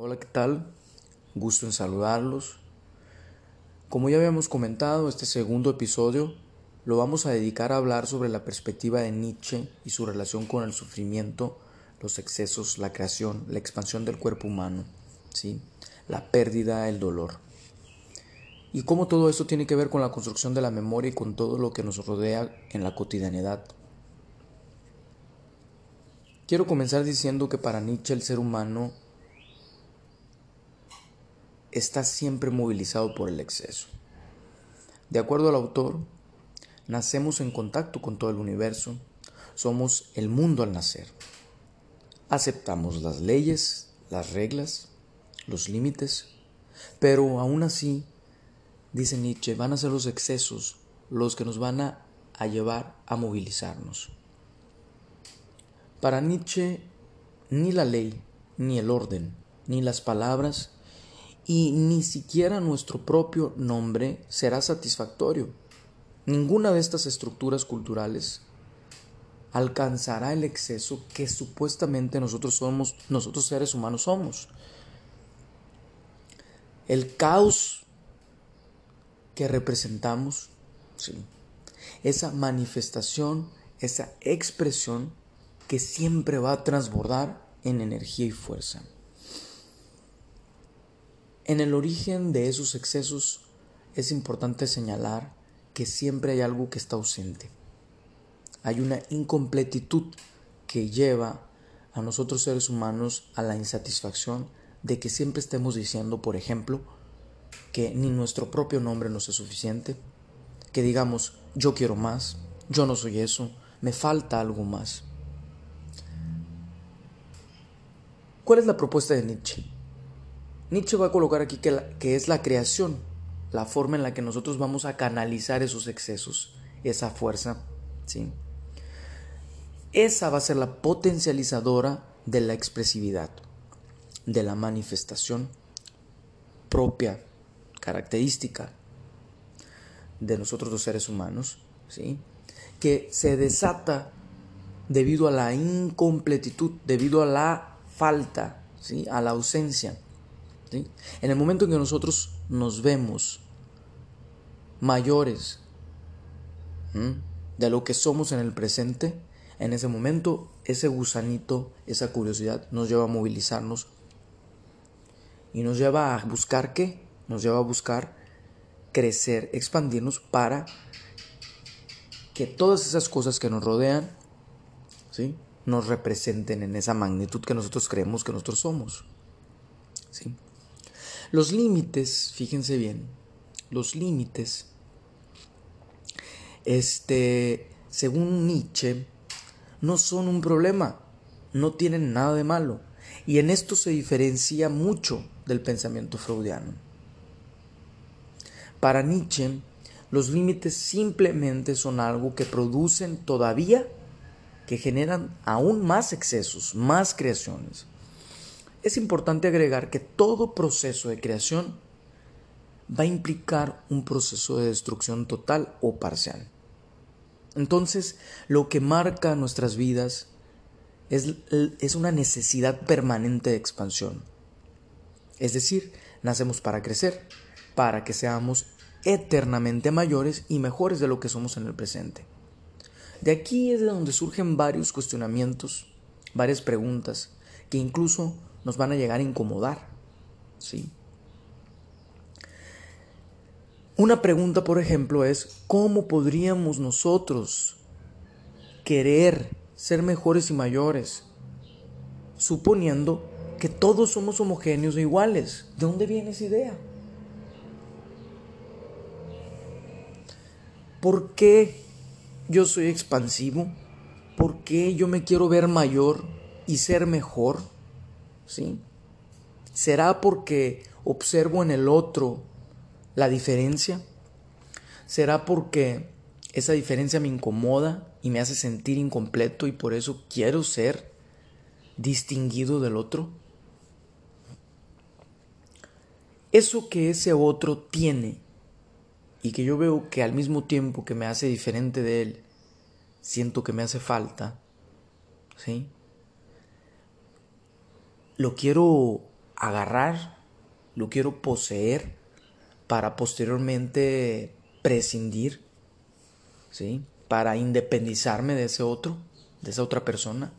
Hola, ¿qué tal? Gusto en saludarlos. Como ya habíamos comentado, este segundo episodio lo vamos a dedicar a hablar sobre la perspectiva de Nietzsche y su relación con el sufrimiento, los excesos, la creación, la expansión del cuerpo humano, ¿sí? la pérdida, el dolor. Y cómo todo esto tiene que ver con la construcción de la memoria y con todo lo que nos rodea en la cotidianidad. Quiero comenzar diciendo que para Nietzsche el ser humano está siempre movilizado por el exceso. De acuerdo al autor, nacemos en contacto con todo el universo, somos el mundo al nacer. Aceptamos las leyes, las reglas, los límites, pero aún así, dice Nietzsche, van a ser los excesos los que nos van a, a llevar a movilizarnos. Para Nietzsche, ni la ley, ni el orden, ni las palabras, y ni siquiera nuestro propio nombre será satisfactorio. Ninguna de estas estructuras culturales alcanzará el exceso que supuestamente nosotros somos, nosotros seres humanos somos. El caos que representamos, esa manifestación, esa expresión que siempre va a transbordar en energía y fuerza. En el origen de esos excesos es importante señalar que siempre hay algo que está ausente. Hay una incompletitud que lleva a nosotros seres humanos a la insatisfacción de que siempre estemos diciendo, por ejemplo, que ni nuestro propio nombre nos es suficiente, que digamos, yo quiero más, yo no soy eso, me falta algo más. ¿Cuál es la propuesta de Nietzsche? Nietzsche va a colocar aquí que, es la creación, la forma en la que nosotros vamos a canalizar esos excesos, esa fuerza, ¿sí? Esa va a ser la potencializadora de la expresividad, de la manifestación propia, característica de nosotros los seres humanos, ¿sí? que se desata debido a la incompletitud, debido a la falta, ¿sí? a la ausencia. En el momento en que nosotros nos vemos mayores de lo que somos en el presente, en ese momento ese gusanito, esa curiosidad nos lleva a movilizarnos y nos lleva a buscar qué? Nos lleva a buscar crecer, expandirnos para que todas esas cosas que nos rodean, ¿sí? nos representen en esa magnitud que nosotros creemos que nosotros somos. Los límites, fíjense bien, los límites, este, según Nietzsche, no son un problema, no tienen nada de malo. Y en esto se diferencia mucho del pensamiento freudiano. Para Nietzsche, los límites simplemente son algo que producen todavía que generan aún más excesos, más creaciones. Es importante agregar que todo proceso de creación va a implicar un proceso de destrucción total o parcial. Entonces, lo que marca nuestras vidas es, es, una necesidad permanente de expansión. Es decir, nacemos para crecer, para que seamos eternamente mayores y mejores de lo que somos en el presente. De aquí es de donde surgen varios cuestionamientos, varias preguntas, que incluso nos van a llegar a incomodar. ¿sí? Una pregunta, por ejemplo, es ¿cómo podríamos nosotros querer ser mejores y mayores? Suponiendo que todos somos homogéneos e iguales. ¿De dónde viene esa idea? ¿Por qué yo soy expansivo? ¿Por qué yo me quiero ver mayor y ser mejor? ¿Sí? ¿Será porque observo en el otro la diferencia? ¿Será porque esa diferencia me incomoda y me hace sentir incompleto y por eso quiero ser distinguido del otro? Eso que ese otro tiene y que yo veo que al mismo tiempo que me hace diferente de él, siento que me hace falta, ¿sí? Lo quiero agarrar, lo quiero poseer para posteriormente prescindir, ¿sí? Para independizarme de ese otro, de esa otra persona.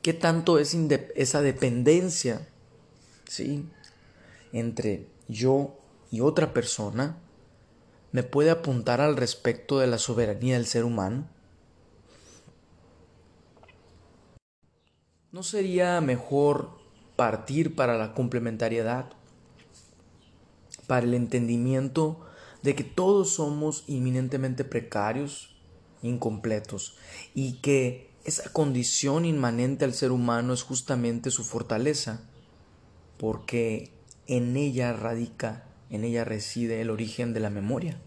¿Qué tanto es esa dependencia, ¿sí? Entre yo y otra persona me puede apuntar al respecto de la soberanía del ser humano? ¿No sería mejor partir para la complementariedad, para el entendimiento de que todos somos inminentemente precarios, incompletos, y que esa condición inmanente al ser humano es justamente su fortaleza, porque en ella radica, en ella reside el origen de la memoria.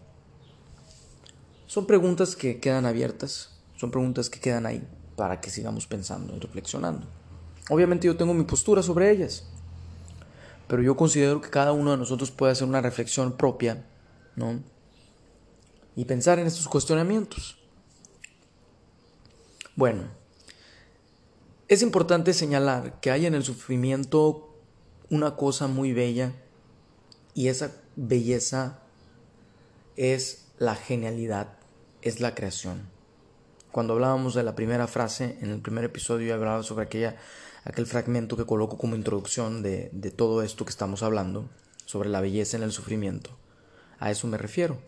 Son preguntas que quedan abiertas, son preguntas que quedan ahí para que sigamos pensando y reflexionando. Obviamente yo tengo mi postura sobre ellas, pero yo considero que cada uno de nosotros puede hacer una reflexión propia, ¿no? Y pensar en estos cuestionamientos. Bueno, es importante señalar que hay en el sufrimiento una cosa muy bella y esa belleza es la genialidad, es la creación. Cuando hablábamos de la primera frase, en el primer episodio hablaba sobre aquella, aquel fragmento que coloco como introducción de, de todo esto que estamos hablando, sobre la belleza en el sufrimiento. A eso me refiero,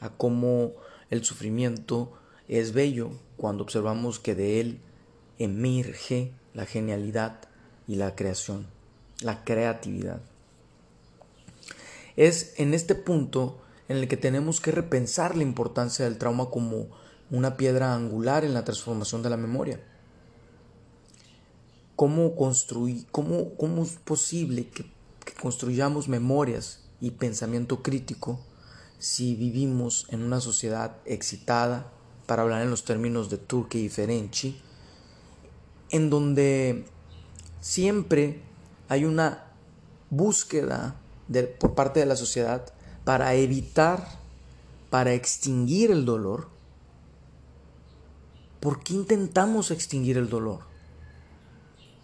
a cómo el sufrimiento es bello cuando observamos que de él emerge la genialidad y la creación, la creatividad. Es en este punto en el que tenemos que repensar la importancia del trauma como una piedra angular en la transformación de la memoria. ¿Cómo, construir, cómo, cómo es posible que, construyamos memorias y pensamiento crítico si vivimos en una sociedad excitada, para hablar en los términos de Turque y Ferenczi, en donde siempre hay una búsqueda por parte de la sociedad para evitar, para extinguir el dolor, ¿por qué intentamos extinguir el dolor?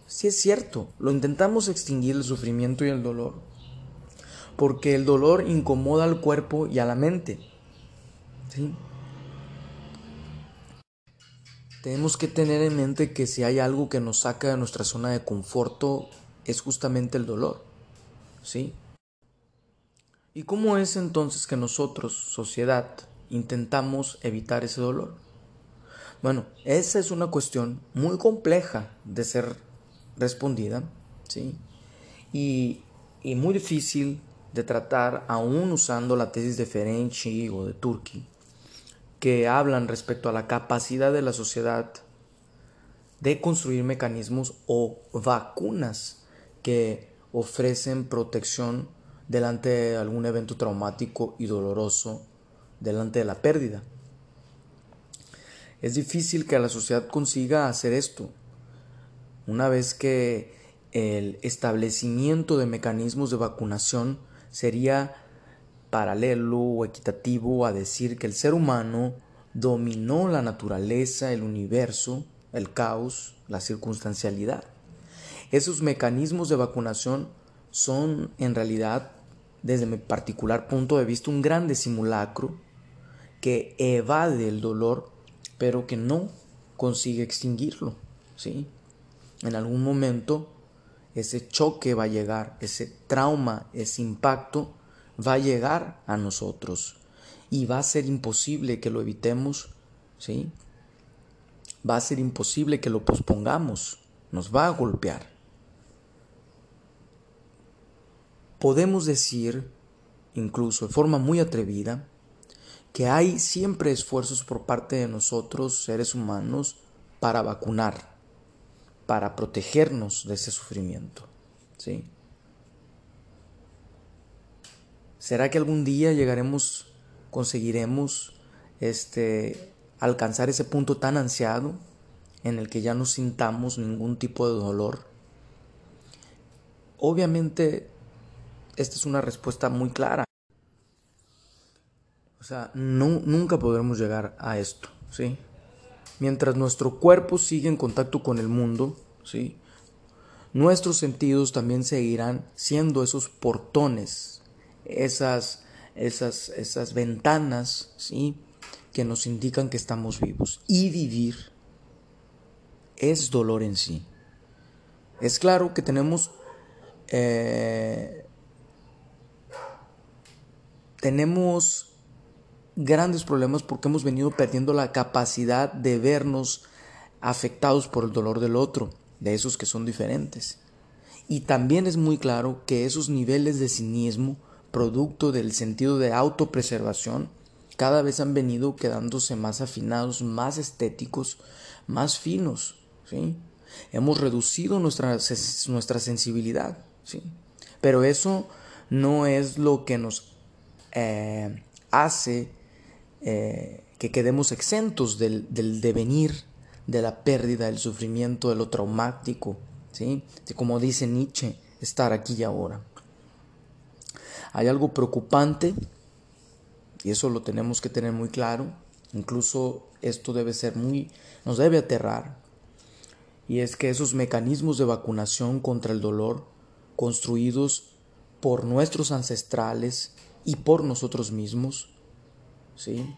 Si es cierto, lo intentamos extinguir el sufrimiento y el dolor, porque el dolor incomoda al cuerpo y a la mente. ¿sí? Tenemos que tener en mente que si hay algo que nos saca de nuestra zona de conforto es justamente el dolor. ¿Sí? ¿Y cómo es entonces que nosotros, sociedad, intentamos evitar ese dolor? Bueno, esa es una cuestión muy compleja de ser respondida, ¿sí? Y, y muy difícil de tratar aún usando la tesis de Ferenczi o de Turki, que hablan respecto a la capacidad de la sociedad de construir mecanismos o vacunas que ofrecen protección delante de algún evento traumático y doloroso, delante de la pérdida. Es difícil que la sociedad consiga hacer esto, una vez que el establecimiento de mecanismos de vacunación sería paralelo o equitativo a decir que el ser humano dominó la naturaleza, el universo, el caos, la circunstancialidad. Esos mecanismos de vacunación son en realidad, desde mi particular punto de vista, un grande simulacro que evade el dolor pero que no consigue extinguirlo, ¿sí? En algún momento ese choque va a llegar, ese trauma, ese impacto va a llegar a nosotros y va a ser imposible que lo evitemos, ¿sí? Va a ser imposible que lo pospongamos, nos va a golpear. Podemos decir, incluso de forma muy atrevida, que hay siempre esfuerzos por parte de nosotros, seres humanos, para vacunar, para protegernos de ese sufrimiento. ¿sí? ¿Será que algún día llegaremos, conseguiremos este, alcanzar ese punto tan ansiado en el que ya no sintamos ningún tipo de dolor? Obviamente, esta es una respuesta muy clara. O sea, nunca podremos llegar a esto, ¿sí? Mientras nuestro cuerpo sigue en contacto con el mundo, ¿sí? nuestros sentidos también seguirán siendo esos portones, esas, esas, esas ventanas ¿sí? que nos indican que estamos vivos. Y vivir es dolor en sí. Es claro que tenemos eh, tenemos grandes problemas porque hemos venido perdiendo la capacidad de vernos afectados por el dolor del otro, de esos que son diferentes. Y también es muy claro que esos niveles de cinismo, producto del sentido de autopreservación, cada vez han venido quedándose más afinados, más estéticos, más finos. ¿sí? Hemos reducido nuestra, nuestra sensibilidad. ¿sí? Pero eso no es lo que nos eh, hace eh, que quedemos exentos del, devenir, de la pérdida, del sufrimiento, de lo traumático, ¿sí? como dice Nietzsche, estar aquí y ahora. Hay algo preocupante, y eso lo tenemos que tener muy claro, incluso esto debe ser muy, nos debe aterrar, y es que esos mecanismos de vacunación contra el dolor, construidos por nuestros ancestrales y por nosotros mismos, ¿sí?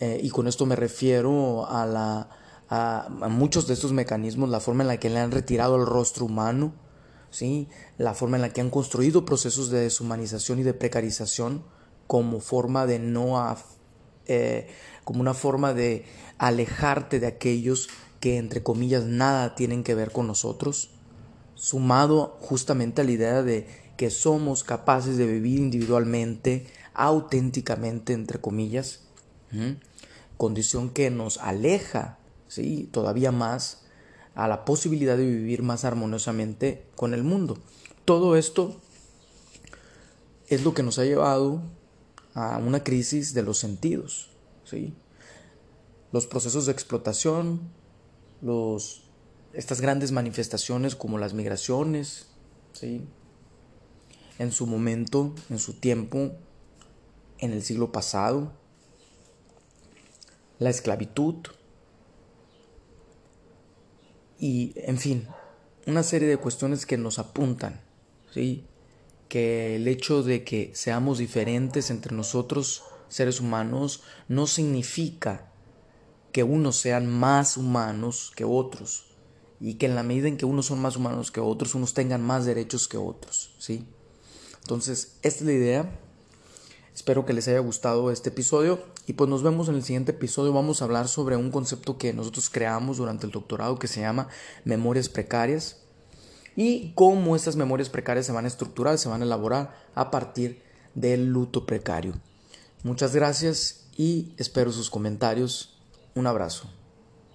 Eh, y con esto me refiero a, la, a, muchos de estos mecanismos, la forma en la que le han retirado el rostro humano, ¿sí? la forma en la que han construido procesos de deshumanización y de precarización como forma de no, eh, como una forma de alejarte de aquellos que entre comillas nada tienen que ver con nosotros, sumado justamente a la idea de que somos capaces de vivir individualmente, auténticamente, entre comillas, condición que nos aleja ¿sí? todavía más a la posibilidad de vivir más armoniosamente con el mundo. Todo esto es lo que nos ha llevado a una crisis de los sentidos. ¿sí? Los procesos de explotación, los, estas grandes manifestaciones como las migraciones, ¿sí? en su momento, en su tiempo, en el siglo pasado, la esclavitud y, en fin, una serie de cuestiones que nos apuntan, ¿sí? que el hecho de que seamos diferentes entre nosotros, seres humanos, no significa que unos sean más humanos que otros y que en la medida en que unos son más humanos que otros, unos tengan más derechos que otros, ¿sí? Entonces, esta es la idea. Espero que les haya gustado este episodio y pues nos vemos en el siguiente episodio. Vamos a hablar sobre un concepto que nosotros creamos durante el doctorado que se llama memorias precarias y cómo estas memorias precarias se van a estructurar, se van a elaborar a partir del luto precario. Muchas gracias y espero sus comentarios un abrazo.